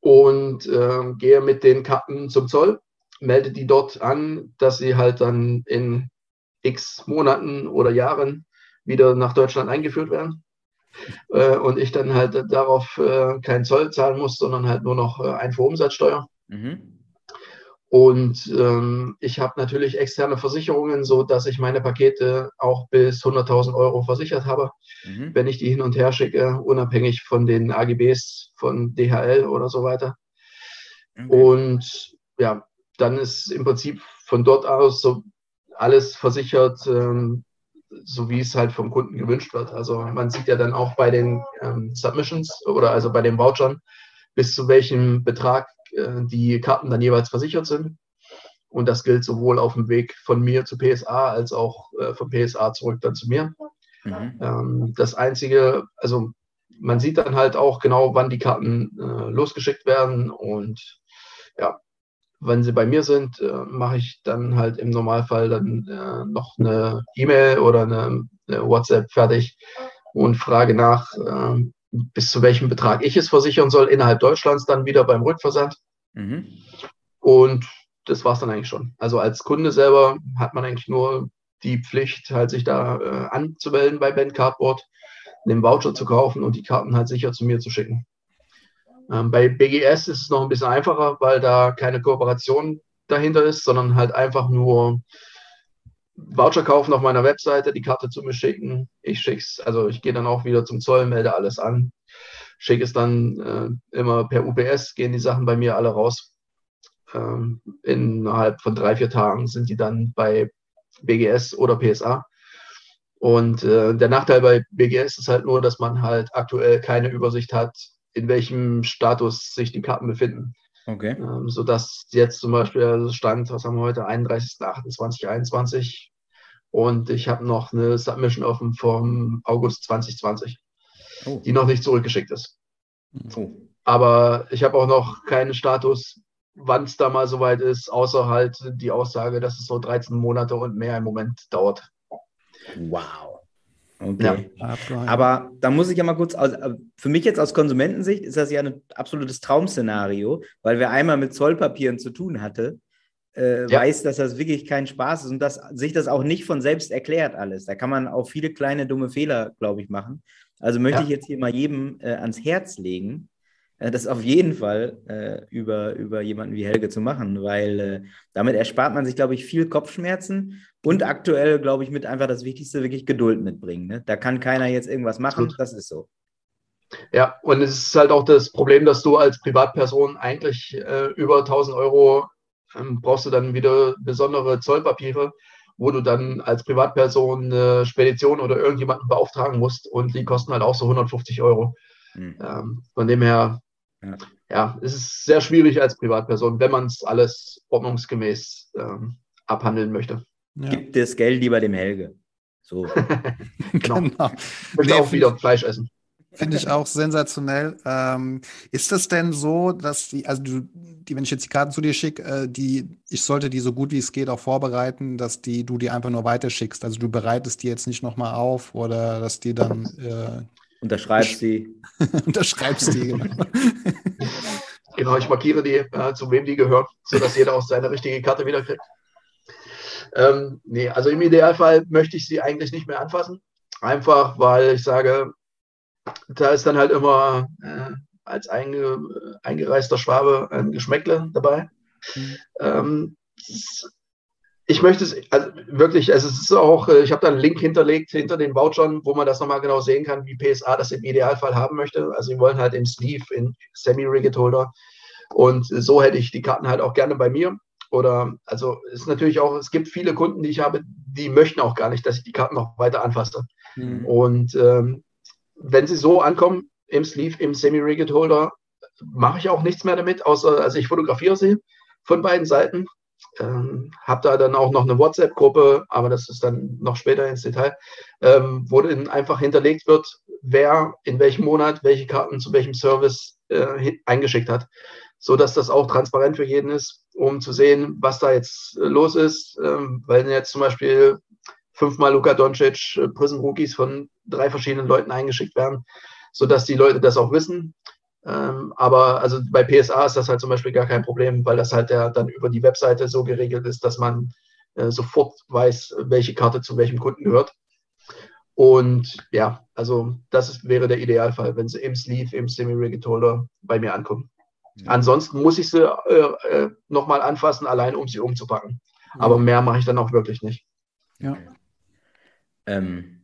und äh, gehe mit den Karten zum Zoll, melde die dort an, dass sie halt dann in x Monaten oder Jahren wieder nach Deutschland eingeführt werden. Äh, und ich dann halt darauf äh, keinen Zoll zahlen muss, sondern halt nur noch äh, Einfuhrumsatzsteuer. Mhm. Und ähm, ich habe natürlich externe Versicherungen, so dass ich meine Pakete auch bis 100.000 Euro versichert habe, mhm. wenn ich die hin und her schicke, unabhängig von den AGBs von DHL oder so weiter. Okay. Und ja, dann ist im Prinzip von dort aus so alles versichert, ähm, so wie es halt vom Kunden gewünscht wird. Also man sieht ja dann auch bei den ähm, Submissions oder also bei den Vouchern, bis zu welchem Betrag die Karten dann jeweils versichert sind. Und das gilt sowohl auf dem Weg von mir zu PSA als auch äh, von PSA zurück dann zu mir. Mhm. Ähm, das Einzige, also man sieht dann halt auch genau, wann die Karten äh, losgeschickt werden. Und ja, wenn sie bei mir sind, äh, mache ich dann halt im Normalfall dann äh, noch eine E-Mail oder eine, eine, WhatsApp fertig und frage nach, äh, bis zu welchem Betrag ich es versichern soll, innerhalb Deutschlands dann wieder beim Rückversand. Mhm. Und das war es dann eigentlich schon. Also als Kunde selber hat man eigentlich nur die Pflicht, halt sich da äh, anzumelden bei Ben Cardboard, den Voucher zu kaufen und die Karten halt sicher zu mir zu schicken. Ähm, bei BGS ist es noch ein bisschen einfacher, weil da keine Kooperation dahinter ist, sondern halt einfach nur Voucher kaufen auf meiner Webseite, die Karte zu mir schicken. Ich schicke es, also ich gehe dann auch wieder zum Zoll, melde alles an, schicke es dann äh, immer per UPS, gehen die Sachen bei mir alle raus. Ähm, innerhalb von drei, vier Tagen sind die dann bei BGS oder PSA. Und äh, der Nachteil bei BGS ist halt nur, dass man halt aktuell keine Übersicht hat, in welchem Status sich die Karten befinden. Okay. Ähm, sodass jetzt zum Beispiel also Stand, was haben wir heute, 31.28.21 und ich habe noch eine Submission offen vom August 2020, oh. die noch nicht zurückgeschickt ist. Oh. Aber ich habe auch noch keinen Status, wann es da mal soweit ist, außer halt die Aussage, dass es so 13 Monate und mehr im Moment dauert. Wow. Okay. Ja. Aber da muss ich ja mal kurz, also für mich jetzt aus Konsumentensicht ist das ja ein absolutes Traum-Szenario, weil wer einmal mit Zollpapieren zu tun hatte, äh, ja. weiß, dass das wirklich kein Spaß ist und dass sich das auch nicht von selbst erklärt alles. Da kann man auch viele kleine dumme Fehler, glaube ich, machen. Also möchte ja. ich jetzt hier mal jedem äh, ans Herz legen, äh, das auf jeden Fall äh, über, über jemanden wie Helge zu machen, weil äh, damit erspart man sich, glaube ich, viel Kopfschmerzen und aktuell, glaube ich, mit einfach das Wichtigste, wirklich Geduld mitbringen. Ne? Da kann keiner jetzt irgendwas machen, Gut. das ist so. Ja, und es ist halt auch das Problem, dass du als Privatperson eigentlich äh, über 1000 Euro ähm, brauchst du dann wieder besondere Zollpapiere, wo du dann als Privatperson eine Spedition oder irgendjemanden beauftragen musst und die kosten halt auch so 150 Euro. Mhm. Ähm, von dem her, ja. ja. es ist sehr schwierig als Privatperson, wenn man es alles ordnungsgemäß ähm, abhandeln möchte. Ja. Gib das Geld lieber dem Helge. So. genau. genau. Ich möchte nee, auch wieder Fleisch essen. Finde ich auch sensationell. Ähm, ist das denn so, dass die, also du, die, wenn ich jetzt die Karten zu dir schicke, äh, die, ich sollte die so gut wie es geht auch vorbereiten, dass die, du die einfach nur weiterschickst? Also du bereitest die jetzt nicht nochmal auf oder dass die dann äh, Unterschreibst sie. Unterschreibst die, genau. genau, ich markiere die, äh, zu wem die gehört, sodass jeder auch seine richtige Karte wiederkriegt. Ähm, nee, also im Idealfall möchte ich sie eigentlich nicht mehr anfassen. Einfach, weil ich sage, da ist dann halt immer äh, als einge, eingereister Schwabe ein Geschmäckle dabei. Mhm. Ähm, ich möchte es also wirklich, also es ist auch, äh, ich habe da einen Link hinterlegt hinter den Vouchern, wo man das nochmal genau sehen kann, wie PSA das im Idealfall haben möchte. Also sie wollen halt im Sleeve, in Semi-Rigged Holder. Und so hätte ich die Karten halt auch gerne bei mir. Oder, also es ist natürlich auch, es gibt viele Kunden, die ich habe, die möchten auch gar nicht, dass ich die Karten noch weiter anfasse. Mhm. Und ähm, wenn sie so ankommen, im Sleeve, im Semi-Rigged Holder, mache ich auch nichts mehr damit, außer, also ich fotografiere sie von beiden Seiten. Ähm, habe da dann auch noch eine WhatsApp-Gruppe, aber das ist dann noch später ins Detail, ähm, wo dann einfach hinterlegt wird, wer in welchem Monat welche Karten zu welchem Service äh, eingeschickt hat, so dass das auch transparent für jeden ist, um zu sehen, was da jetzt äh, los ist. Ähm, weil jetzt zum Beispiel fünfmal Luka Doncic äh, Prison Rookies von drei verschiedenen Leuten eingeschickt werden, sodass die Leute das auch wissen. Ähm, aber also bei PSA ist das halt zum Beispiel gar kein Problem, weil das halt ja dann über die Webseite so geregelt ist, dass man äh, sofort weiß, welche Karte zu welchem Kunden gehört. Und ja, also das ist, wäre der Idealfall, wenn sie im Sleeve, im Semi-Rigged Holder bei mir ankommen. Ja. Ansonsten muss ich sie äh, äh, nochmal anfassen, allein um sie umzupacken. Aber mehr mache ich dann auch wirklich nicht. Ja. Ähm,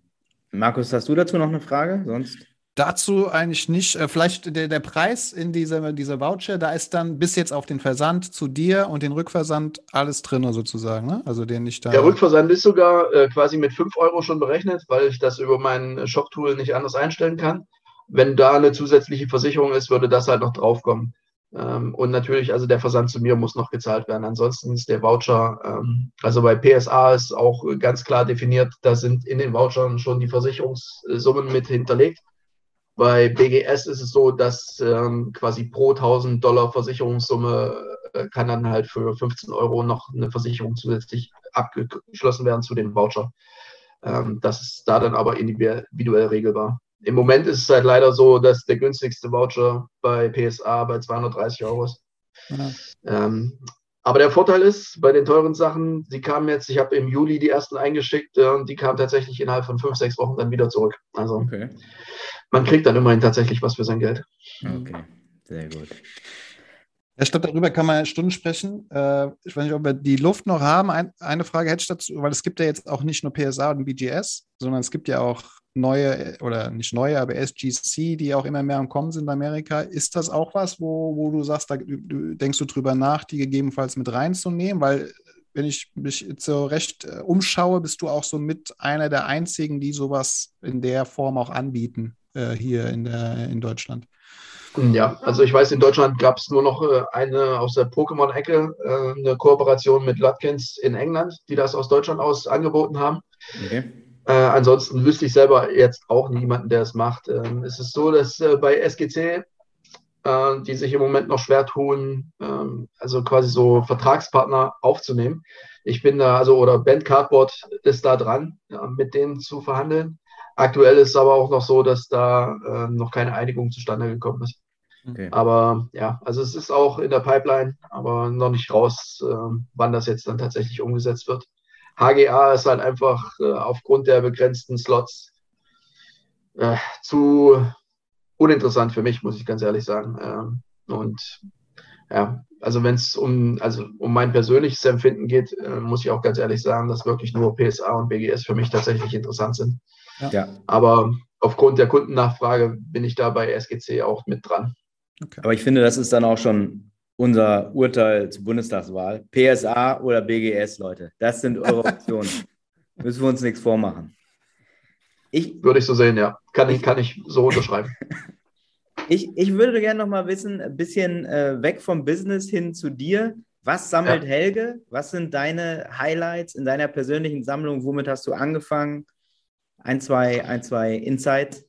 Markus, hast du dazu noch eine Frage? Sonst? Dazu eigentlich nicht. Äh, vielleicht der, der Preis in dieser, dieser Voucher, da ist dann bis jetzt auf den Versand zu dir und den Rückversand alles drin sozusagen, ne? Also den nicht da. Der Rückversand ist sogar äh, quasi mit 5 Euro schon berechnet, weil ich das über mein Shop-Tool nicht anders einstellen kann. Wenn da eine zusätzliche Versicherung ist, würde das halt noch draufkommen. Ähm, und natürlich, also der Versand zu mir muss noch gezahlt werden. Ansonsten ist der Voucher, ähm, also bei PSA ist auch ganz klar definiert, da sind in den Vouchern schon die Versicherungssummen mit hinterlegt. Bei BGS ist es so, dass ähm, quasi pro 1000 Dollar Versicherungssumme äh, kann dann halt für 15 Euro noch eine Versicherung zusätzlich abgeschlossen werden zu dem Voucher. Das ist da dann aber individuell regelbar. Im Moment ist es halt leider so, dass der günstigste Voucher bei PSA bei 230 Euro ist. Ja. Ähm, aber der Vorteil ist, bei den teuren Sachen, die kamen jetzt, ich habe im Juli die ersten eingeschickt äh, und die kamen tatsächlich innerhalb von fünf, sechs Wochen dann wieder zurück. Also okay. man kriegt dann immerhin tatsächlich was für sein Geld. Okay, sehr gut. Ja, ich glaube, darüber kann man Stunden sprechen. Äh, ich weiß nicht, ob wir die Luft noch haben. Ein, eine Frage hätte ich dazu, weil es gibt ja jetzt auch nicht nur PSA und BGS, sondern es gibt ja auch neue, oder nicht neue, aber SGC, die auch immer mehr am Kommen sind in Amerika. Ist das auch was, wo, wo du sagst, da du, denkst du drüber nach, die gegebenenfalls mit reinzunehmen? Weil, wenn ich mich so recht äh, umschaue, bist du auch so mit einer der einzigen, die sowas in der Form auch anbieten äh, hier in, der, in Deutschland. Ja, also ich weiß, in Deutschland gab es nur noch äh, eine aus der Pokémon-Ecke, äh, eine Kooperation mit Lutkins in England, die das aus Deutschland aus angeboten haben. Okay. Äh, ansonsten wüsste ich selber jetzt auch niemanden, der es macht. Ähm, es ist so, dass äh, bei SGC, äh, die sich im Moment noch schwer tun, ähm, also quasi so Vertragspartner aufzunehmen. Ich bin da, also, oder Band Cardboard ist da dran, ja, mit denen zu verhandeln. Aktuell ist es aber auch noch so, dass da äh, noch keine Einigung zustande gekommen ist. Okay. Aber ja, also es ist auch in der Pipeline, aber noch nicht raus, äh, wann das jetzt dann tatsächlich umgesetzt wird. HGA ist halt einfach äh, aufgrund der begrenzten Slots äh, zu uninteressant für mich, muss ich ganz ehrlich sagen. Ähm, und ja, also wenn es um, also um mein persönliches Empfinden geht, äh, muss ich auch ganz ehrlich sagen, dass wirklich nur PSA und BGS für mich tatsächlich interessant sind. Ja. Aber aufgrund der Kundennachfrage bin ich da bei SGC auch mit dran. Okay. Aber ich finde, das ist dann auch schon unser Urteil zur Bundestagswahl. PSA oder BGS, Leute. Das sind eure Optionen. Müssen wir uns nichts vormachen. Ich, würde ich so sehen, ja. Kann ich, kann ich so unterschreiben. ich, ich würde gerne noch mal wissen, ein bisschen äh, weg vom Business hin zu dir. Was sammelt ja. Helge? Was sind deine Highlights in deiner persönlichen Sammlung? Womit hast du angefangen? Ein, zwei, ein, zwei Insights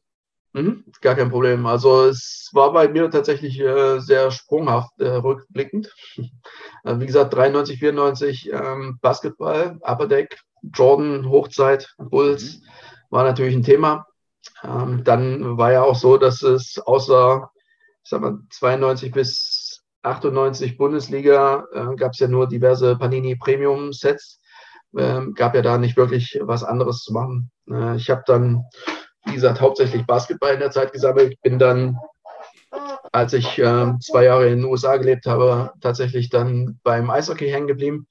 Mhm, gar kein Problem. Also es war bei mir tatsächlich äh, sehr sprunghaft äh, rückblickend. Äh, wie gesagt, 93, 94 ähm, Basketball, Upper Deck, Jordan, Hochzeit, Bulls mhm. war natürlich ein Thema. Ähm, dann war ja auch so, dass es außer ich sag mal, 92 bis 98 Bundesliga äh, gab es ja nur diverse Panini Premium Sets. Ähm, gab ja da nicht wirklich was anderes zu machen. Äh, ich habe dann wie gesagt, hauptsächlich Basketball in der Zeit gesammelt. Bin dann, als ich äh, zwei Jahre in den USA gelebt habe, tatsächlich dann beim Eishockey hängen geblieben,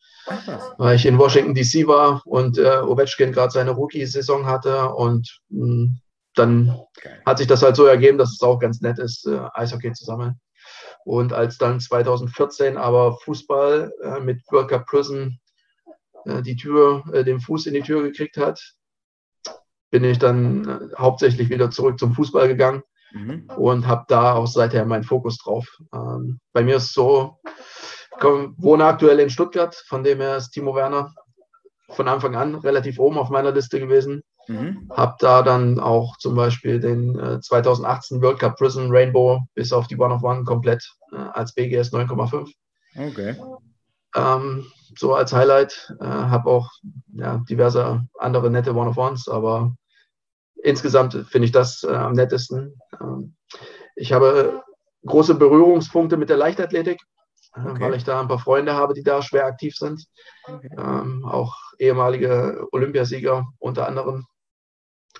weil ich in Washington DC war und äh, Ovechkin gerade seine Rookie-Saison hatte und mh, hm, dann hat sich das halt so ergeben, dass es auch ganz nett ist, äh, Eishockey zu sammeln. Und als dann 2014 aber Fußball äh, mit World Cup Prison die Tür, äh, den Fuß in die Tür gekriegt hat, bin ich dann äh, hauptsächlich wieder zurück zum Fußball gegangen mhm. und habe da auch seither meinen Fokus drauf. Ähm, bei mir ist so, ich wohne aktuell in Stuttgart, von dem her ist Timo Werner von Anfang an relativ oben auf meiner Liste gewesen. Mhm. Habe da dann auch zum Beispiel den äh, 2018 World Cup Prison Rainbow bis auf die One of One komplett äh, als BGS 9,5. Okay. Ähm, so als Highlight. Äh, habe auch ja, diverse andere nette One-of-Ones, aber insgesamt finde ich das äh, am nettesten. Ähm, ich habe große Berührungspunkte mit der Leichtathletik, äh, okay. weil ich da ein paar Freunde habe, die da schwer aktiv sind. Okay. Ähm, auch ehemalige Olympiasieger unter anderem.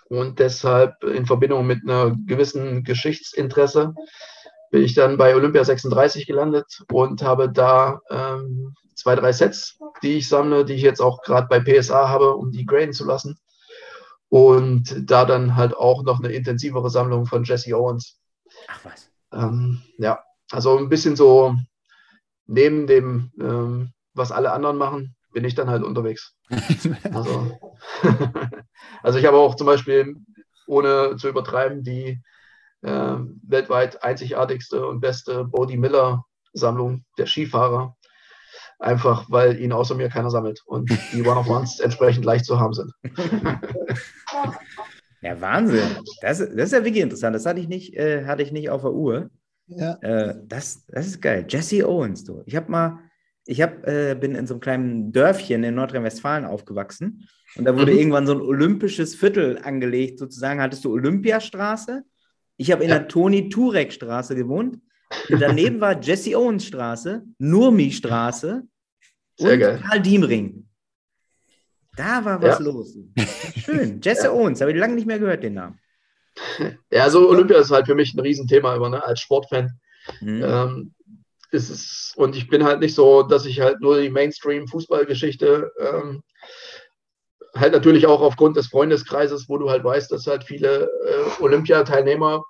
Und deshalb in Verbindung mit einer gewissen Geschichtsinteresse bin ich dann bei Olympia 36 gelandet und habe da ähm, zwei, drei Sets, die ich sammle, die ich jetzt auch gerade bei PSA habe, um die graden zu lassen. Und da dann halt auch noch eine intensivere Sammlung von Jesse Owens. Ach was. Ähm, ja, also ein bisschen so neben dem, ähm, was alle anderen machen, bin ich dann halt unterwegs. also, also ich habe auch zum Beispiel, ohne zu übertreiben, die weltweit einzigartigste und beste Bodie Miller Sammlung der Skifahrer. Einfach weil ihn außer mir keiner sammelt und die One-of-Ones entsprechend leicht zu haben sind. Ja, Wahnsinn. Das, das ist ja wirklich interessant. Das hatte ich nicht, äh, hatte ich nicht auf der Uhr. Ja. Äh, das, das ist geil. Jesse Owens, du. Ich habe mal, ich hab, äh, bin in so einem kleinen Dörfchen in Nordrhein-Westfalen aufgewachsen und da wurde mhm. irgendwann so ein olympisches Viertel angelegt. Sozusagen hattest du Olympiastraße. Ich habe in ja. der Toni-Turek-Straße gewohnt. Daneben war Jesse Owens Straße, Nurmi-Straße und geil. Karl Diemring. Da war was ja. los. Schön. Jesse ja. Owens, habe ich lange nicht mehr gehört, den Namen. Ja, also Olympia ist halt für mich ein Riesenthema immer, ne? als Sportfan. Mhm. Ähm, ist es, und ich bin halt nicht so, dass ich halt nur die Mainstream-Fußballgeschichte ähm, halt natürlich auch aufgrund des Freundeskreises, wo du halt weißt, dass halt viele äh, Olympiateilnehmer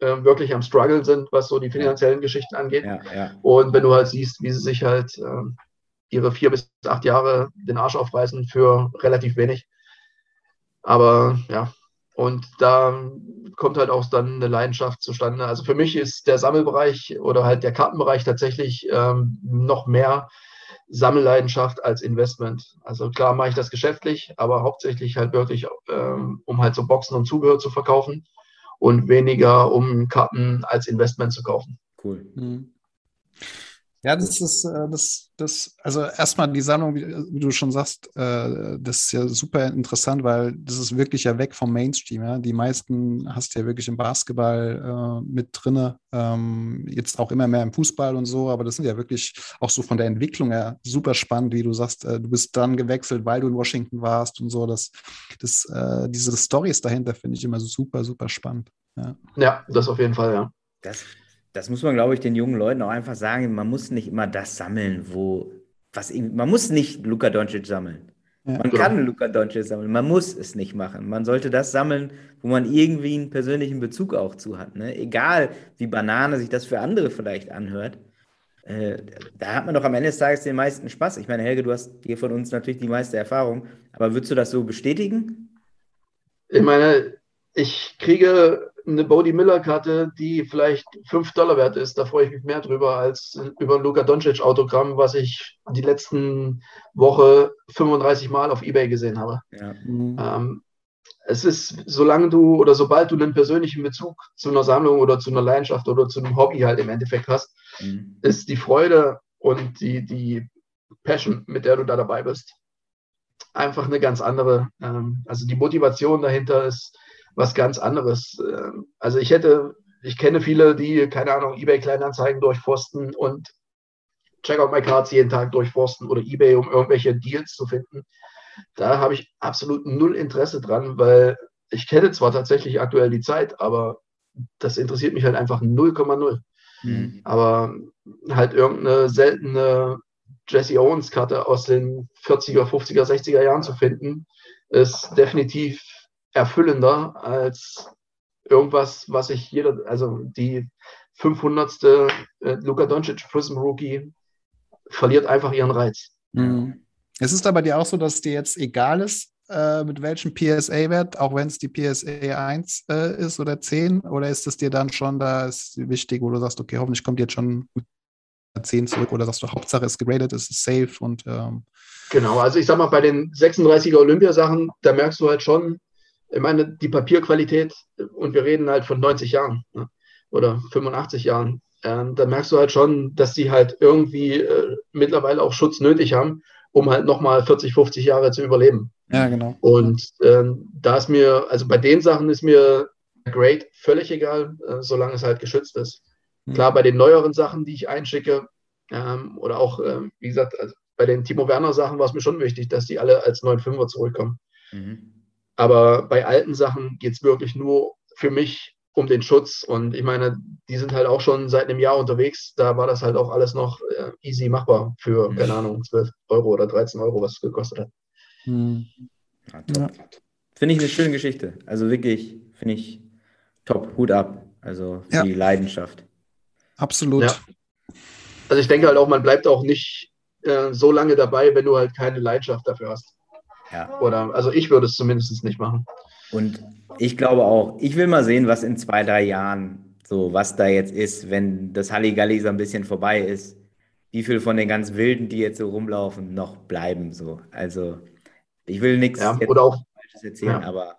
äh, wirklich am Struggle sind, was so die finanziellen. Geschichten angeht. Ja, ja. Und wenn du halt siehst, wie sie sich halt äh, ihre vier bis acht Jahre den Arsch aufreißen für relativ wenig. Aber ja, und da kommt halt auch dann eine Leidenschaft zustande. Also für mich ist der Sammelbereich oder halt der Kartenbereich tatsächlich ähm, noch mehr Sammelleidenschaft als Investment. Also klar mache ich das geschäftlich, aber hauptsächlich halt wirklich, ähm, um halt so Boxen und Zubehör zu verkaufen und weniger um Karten als Investment zu kaufen. Cool. Mhm. Ja, das ist äh, das, das, also erstmal die Sammlung, wie, du schon sagst, äh, das ist ja super interessant, weil das ist wirklich ja weg vom Mainstream. Ja? Die meisten hast du ja wirklich im Basketball äh, mit drinne, ähm, jetzt auch immer mehr im Fußball und so, aber das sind ja wirklich auch so von der Entwicklung her super spannend, wie du sagst, du bist dann gewechselt, weil du in Washington warst und so. Das, das, diese Stories dahinter finde ich immer super, super spannend. Ja. ja, das auf jeden Fall, ja. Das das muss man, glaube ich, den jungen Leuten auch einfach sagen. Man muss nicht immer das sammeln, wo was man muss nicht Luka Doncic sammeln. Ja, man kann Luka Doncic sammeln, man muss es nicht machen. Man sollte das sammeln, wo man irgendwie einen persönlichen Bezug auch zu hat. Ne? Egal, wie Banane sich das für andere vielleicht anhört. Äh, da hat man doch am Ende des Tages den meisten Spaß. Ich meine, Helge, du hast hier von uns natürlich die meiste Erfahrung, aber würdest du das so bestätigen? Ich meine, ich kriege eine Bodie Miller-Karte, die vielleicht 5 Dollar wert ist. Da freue ich mich mehr drüber als über ein Luka Doncic-Autogramm, was ich die letzten Woche 35 Mal auf Ebay gesehen habe. Ja. Ähm, es ist, solange du oder sobald du einen persönlichen Bezug zu einer Sammlung oder zu einer Leidenschaft oder zu einem Hobby halt im Endeffekt hast, mhm. ist die Freude und die, die Passion, mit der du da dabei bist, einfach eine ganz andere. Ähm, also die Motivation dahinter ist was ganz anderes. Ähm, also ich hätte, ich kenne viele, die, keine Ahnung, Ebay-Kleinanzeigen durchforsten und Checkout My Cards jeden Tag durchforsten oder Ebay, um irgendwelche Deals zu finden. Da habe ich absolut null Interesse dran, weil ich kenne zwar tatsächlich aktuell die Zeit, aber das interessiert mich halt einfach 0,0. Mhm. Aber halt irgendeine seltene Jesse Owens Karte aus den 40er, 50er, 60er Jahren zu finden, ist definitiv erfüllender als irgendwas, was ich jeder, also die 500. Äh, Luka Doncic Prism Rookie verliert einfach ihren Reiz. Mhm. Es ist aber dir auch so, dass dir jetzt egal ist, äh, mit welchem PSA-Wert, auch wenn es die PSA 1 äh, ist oder 10, oder ist es dir dann schon da ist wichtig, wo du sagst, okay, hoffentlich kommt jetzt schon 10 zurück oder sagst du, Hauptsache ist gegradet, es ist safe und ähm Genau, also ich sag mal, bei den 36er Olympiasachen, da merkst du halt schon, ich meine, die Papierqualität, und wir reden halt von 90 Jahren ne, oder 85 Jahren, äh, da merkst du halt schon, dass die halt irgendwie äh, mittlerweile auch Schutz nötig haben, um halt nochmal 40, 50 Jahre zu überleben. Ja, genau. Und äh, da ist mir, also bei den Sachen ist mir Great völlig egal, äh, solange es halt geschützt ist. Mhm. Klar, bei den neueren Sachen, die ich einschicke, ähm, oder auch, ähm, wie gesagt, also bei den Timo Werner Sachen war es mir schon wichtig, dass die alle als 9,5er zurückkommen. Mhm. Aber bei alten Sachen geht es wirklich nur für mich um den Schutz. Und ich meine, die sind halt auch schon seit einem Jahr unterwegs. Da war das halt auch alles noch äh, easy machbar für, mhm. keine Ahnung, 12 Euro oder 13 Euro, was es gekostet hat. Mhm. Ja, Finde ich eine schöne Geschichte. Also wirklich, finde ich top. Hut ab. Also für ja. die Leidenschaft. Absolut. Ja. Also ich denke halt auch, man bleibt auch nicht äh, so lange dabei, wenn du halt keine Leidenschaft dafür hast. Ja. Oder, also ich würde es zumindest nicht machen. Und ich glaube auch, ich will mal sehen, was in zwei, drei Jahren so, was da jetzt ist, wenn das Halligalli so ein bisschen vorbei ist. Wie viel von den ganz Wilden, die jetzt so rumlaufen, noch bleiben so. Also ich will nichts ja, oder auch, Falsches erzählen, ja. aber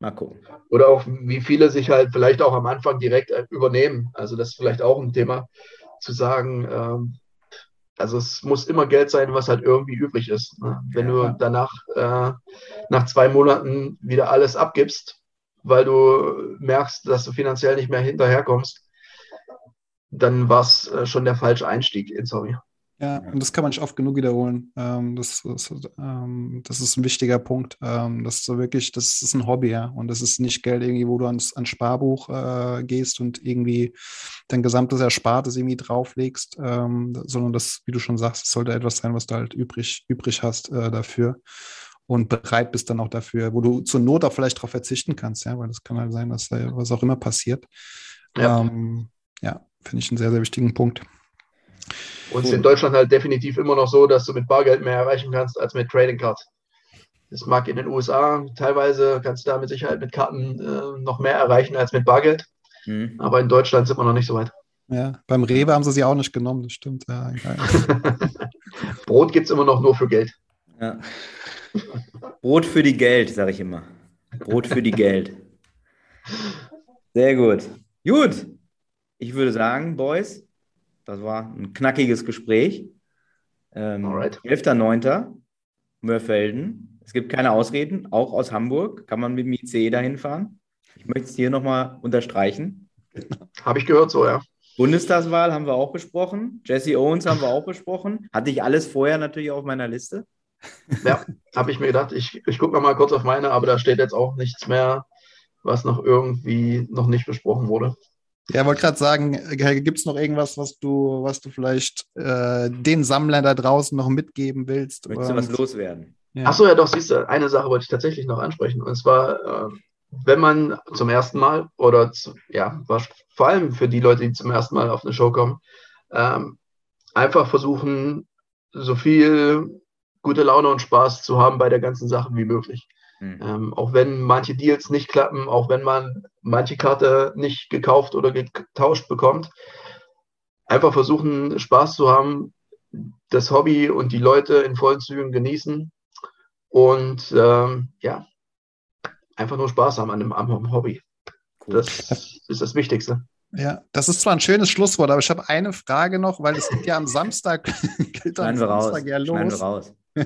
mal gucken. Oder auch, wie viele sich halt vielleicht auch am Anfang direkt äh, übernehmen. Also das ist vielleicht auch ein Thema, zu sagen, ähm, also es muss immer Geld sein, was halt irgendwie übrig ist. Ne? Wenn du danach äh, nach zwei Monaten wieder alles abgibst, weil du merkst, dass du finanziell nicht mehr hinterherkommst, dann war es äh, schon der falsche Einstieg ins Hobby. Ja, und das kann man nicht oft genug wiederholen. Ähm, das, das, ähm, das, ist ein wichtiger Punkt. Ähm, das ist so wirklich, das ist ein Hobby, ja. Und das ist nicht Geld irgendwie, wo du ans, ans Sparbuch äh, gehst und irgendwie dein gesamtes Erspartes irgendwie drauflegst, ähm, sondern das, wie du schon sagst, es sollte etwas sein, was du halt übrig, übrig hast äh, dafür und bereit bist dann auch dafür, wo du zur Not auch vielleicht darauf verzichten kannst, ja, weil das kann halt sein, dass da was auch immer passiert. Ja, ähm, ja finde ich einen sehr, sehr wichtigen Punkt. Und es ist in Deutschland halt definitiv immer noch so, dass du mit Bargeld mehr erreichen kannst als mit Trading Cards. Das mag in den USA teilweise, kannst du da mit Sicherheit mit Karten äh, noch mehr erreichen als mit Bargeld. Mhm. Aber in Deutschland sind wir noch nicht so weit. Ja, beim Rewe haben sie sie auch nicht genommen, das stimmt. Ja, Brot gibt es immer noch nur für Geld. Ja. Brot für die Geld, sage ich immer. Brot für die Geld. Sehr gut. Gut. Ich würde sagen, Boys, das war ein knackiges Gespräch. Ähm, 11.09. Mörfelden. Es gibt keine Ausreden, auch aus Hamburg kann man mit dem ICE dahin fahren. Ich möchte es hier nochmal unterstreichen. Habe ich gehört so, ja. Bundestagswahl haben wir auch besprochen. Jesse Owens haben wir auch besprochen. Hatte ich alles vorher natürlich auf meiner Liste. Ja, habe ich mir gedacht. Ich, ich gucke mal kurz auf meine, aber da steht jetzt auch nichts mehr, was noch irgendwie noch nicht besprochen wurde. Ja, wollte gerade sagen, gibt es noch irgendwas, was du, was du vielleicht äh, den Sammlern da draußen noch mitgeben willst? Möchtest du was loswerden? Ja. Achso, ja doch, siehst du, eine Sache wollte ich tatsächlich noch ansprechen. Und zwar, äh, wenn man zum ersten Mal oder zu, ja, vor allem für die Leute, die zum ersten Mal auf eine Show kommen, ähm, einfach versuchen, so viel gute Laune und Spaß zu haben bei der ganzen Sache wie möglich. Mhm. Ähm, auch wenn manche Deals nicht klappen, auch wenn man manche Karte nicht gekauft oder getauscht bekommt, einfach versuchen, Spaß zu haben, das Hobby und die Leute in vollen Zügen genießen und ähm, ja, einfach nur Spaß haben an dem, am Hobby. Das ist das Wichtigste. Ja, das ist zwar ein schönes Schlusswort, aber ich habe eine Frage noch, weil es geht ja am Samstag, gilt am Samstag raus. ja los.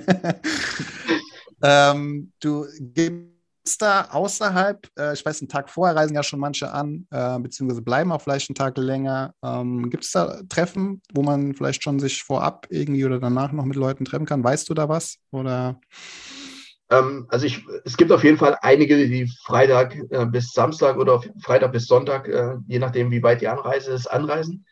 Ähm, du gibst da außerhalb, äh, ich weiß, einen Tag vorher reisen ja schon manche an, äh, beziehungsweise bleiben auch vielleicht einen Tag länger. Ähm, Gibt es da Treffen, wo man vielleicht schon sich vorab irgendwie oder danach noch mit Leuten treffen kann? Weißt du da was? Oder? Ähm, also ich, es gibt auf jeden Fall einige, die Freitag äh, bis Samstag oder Freitag bis Sonntag, äh, je nachdem, wie weit die Anreise ist, anreisen.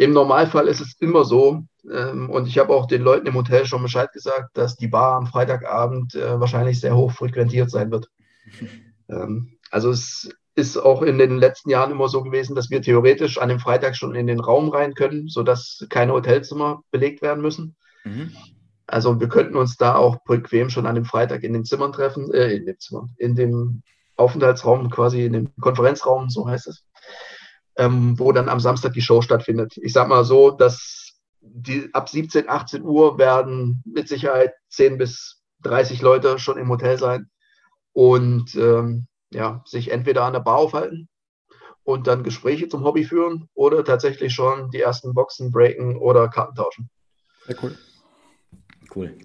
Im Normalfall ist es immer so, ähm, und ich habe auch den Leuten im Hotel schon Bescheid gesagt, dass die Bar am Freitagabend äh, wahrscheinlich sehr hoch frequentiert sein wird. ähm, also es ist auch in den letzten Jahren immer so gewesen, dass wir theoretisch an dem Freitag schon in den Raum rein können, sodass keine Hotelzimmer belegt werden müssen. Mhm. Also wir könnten uns da auch bequem schon an dem Freitag in den Zimmern treffen, äh, in dem Zimmer, in dem Aufenthaltsraum, quasi in dem Konferenzraum, so heißt es ähm, wo dann am Samstag die Show stattfindet. Ich sag mal so, dass die, ab 17, 18 Uhr werden mit Sicherheit 10 bis 30 Leute schon im Hotel sein und ähm, ja, sich entweder an der Bar aufhalten und dann Gespräche zum Hobby führen oder tatsächlich schon die ersten Boxen breaken oder Karten tauschen. Sehr cool. Cool.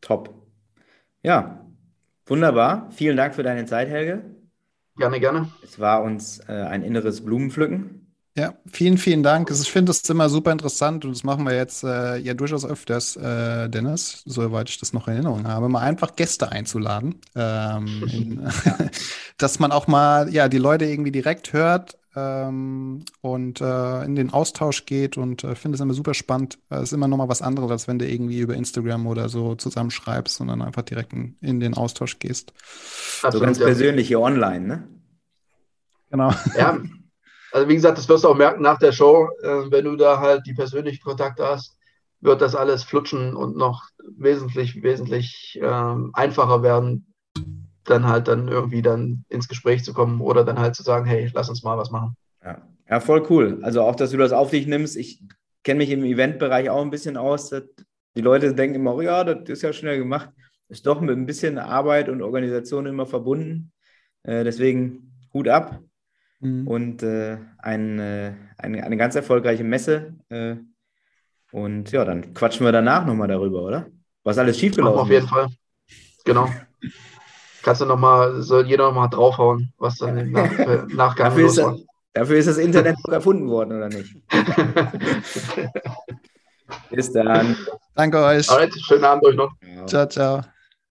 Top. Ja, wunderbar. Vielen Dank für deine Zeit, Helge. Gerne, gerne. Es war uns äh, ein inneres Blumenpflücken. Ja, vielen, vielen Dank. Ich finde es immer super interessant und das machen wir jetzt äh, ja durchaus öfters, äh, Dennis, soweit ich das noch in Erinnerung habe, mal einfach Gäste einzuladen. Ähm, in, dass man auch mal ja die Leute irgendwie direkt hört ähm, und äh, in den Austausch geht und äh, finde es immer super spannend. Es ist immer noch mal was anderes, als wenn du irgendwie über Instagram oder so zusammenschreibst, sondern einfach direkt in, in den Austausch gehst. Absolut, so ganz ja. persönlich hier online, ne? Genau. Ja, also wie gesagt, das wirst du auch merken nach der Show, äh, wenn du da halt die persönlichen Kontakte hast, wird das alles flutschen und noch wesentlich, wesentlich ähm, einfacher werden, dann halt dann irgendwie dann ins Gespräch zu kommen oder dann halt zu sagen, hey, lass uns mal was machen. Ja, ja voll cool. Also auch, dass du das auf dich nimmst. Ich kenne mich im Eventbereich auch ein bisschen aus. Die Leute denken immer, oh ja, das ist ja schnell gemacht. Ist doch mit ein bisschen Arbeit und Organisation immer verbunden. Äh, deswegen Hut ab mhm. und äh, ein, äh, eine, eine ganz erfolgreiche Messe. Äh, und ja, dann quatschen wir danach nochmal darüber, oder? Was alles schiefgelaufen ist. Auf jeden Fall. Genau. Kannst du nochmal, soll jeder nochmal draufhauen, was dann im Nach äh, Nachgang dafür los war. Dafür ist das Internet erfunden worden, oder nicht? Bis dann. Danke euch. Alright, schönen Abend euch noch. Ciao, ciao.